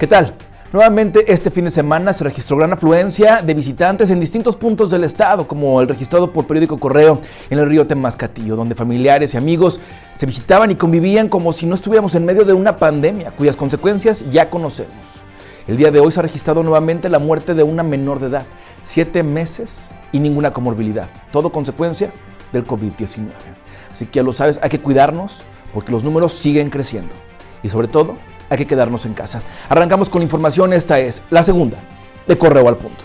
¿Qué tal? Nuevamente este fin de semana se registró gran afluencia de visitantes en distintos puntos del estado, como el registrado por periódico Correo en el río Temascatillo, donde familiares y amigos se visitaban y convivían como si no estuviéramos en medio de una pandemia, cuyas consecuencias ya conocemos. El día de hoy se ha registrado nuevamente la muerte de una menor de edad, siete meses y ninguna comorbilidad, todo consecuencia del COVID-19. Así que ya lo sabes, hay que cuidarnos porque los números siguen creciendo y sobre todo hay que quedarnos en casa. Arrancamos con información, esta es la segunda de Correo al Punto.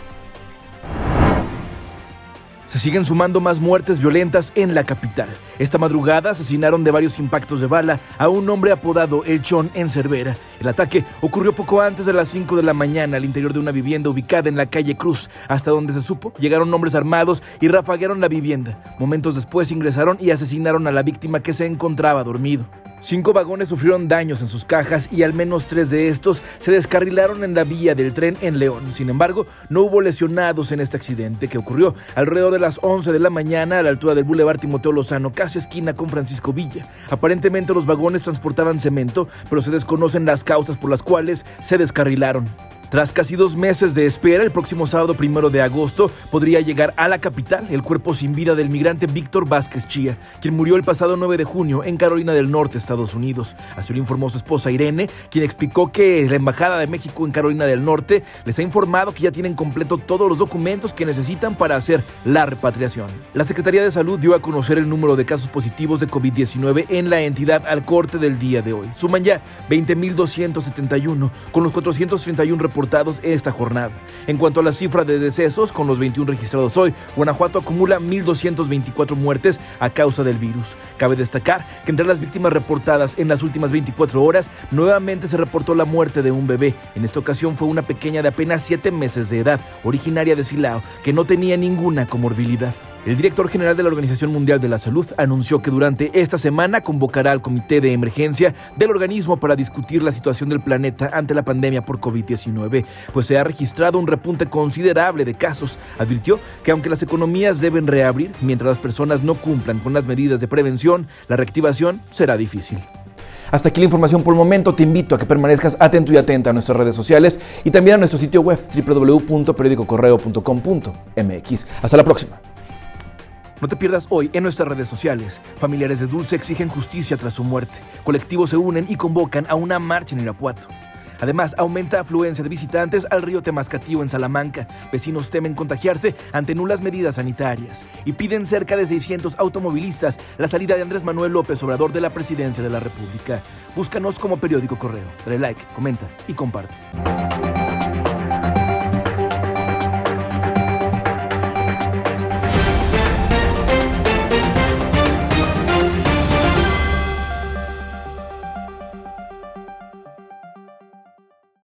Se siguen sumando más muertes violentas en la capital. Esta madrugada asesinaron de varios impactos de bala a un hombre apodado El Chon en Cervera. El ataque ocurrió poco antes de las 5 de la mañana al interior de una vivienda ubicada en la calle Cruz. Hasta donde se supo, llegaron hombres armados y rafaguearon la vivienda. Momentos después ingresaron y asesinaron a la víctima que se encontraba dormido. Cinco vagones sufrieron daños en sus cajas y al menos tres de estos se descarrilaron en la vía del tren en León. Sin embargo, no hubo lesionados en este accidente que ocurrió alrededor de las 11 de la mañana a la altura del Boulevard Timoteo Lozano, casi esquina con Francisco Villa. Aparentemente los vagones transportaban cemento, pero se desconocen las causas por las cuales se descarrilaron. Tras casi dos meses de espera, el próximo sábado primero de agosto podría llegar a la capital el cuerpo sin vida del migrante Víctor Vázquez Chía, quien murió el pasado 9 de junio en Carolina del Norte, Estados Unidos. Así lo informó su esposa Irene, quien explicó que la Embajada de México en Carolina del Norte les ha informado que ya tienen completo todos los documentos que necesitan para hacer la repatriación. La Secretaría de Salud dio a conocer el número de casos positivos de COVID-19 en la entidad al corte del día de hoy. Suman ya 20.271, con los 431 esta jornada. En cuanto a la cifra de decesos, con los 21 registrados hoy, Guanajuato acumula 1.224 muertes a causa del virus. Cabe destacar que entre las víctimas reportadas en las últimas 24 horas, nuevamente se reportó la muerte de un bebé. En esta ocasión fue una pequeña de apenas 7 meses de edad, originaria de Silao, que no tenía ninguna comorbilidad. El director general de la Organización Mundial de la Salud anunció que durante esta semana convocará al comité de emergencia del organismo para discutir la situación del planeta ante la pandemia por COVID-19, pues se ha registrado un repunte considerable de casos. Advirtió que aunque las economías deben reabrir, mientras las personas no cumplan con las medidas de prevención, la reactivación será difícil. Hasta aquí la información por el momento. Te invito a que permanezcas atento y atenta a nuestras redes sociales y también a nuestro sitio web www.periodicocorreo.com.mx. Hasta la próxima. No te pierdas hoy en nuestras redes sociales. Familiares de Dulce exigen justicia tras su muerte. Colectivos se unen y convocan a una marcha en Irapuato. Además, aumenta afluencia de visitantes al río Temascatío en Salamanca. Vecinos temen contagiarse ante nulas medidas sanitarias y piden cerca de 600 automovilistas la salida de Andrés Manuel López Obrador de la presidencia de la República. Búscanos como periódico Correo. Dale like, comenta y comparte.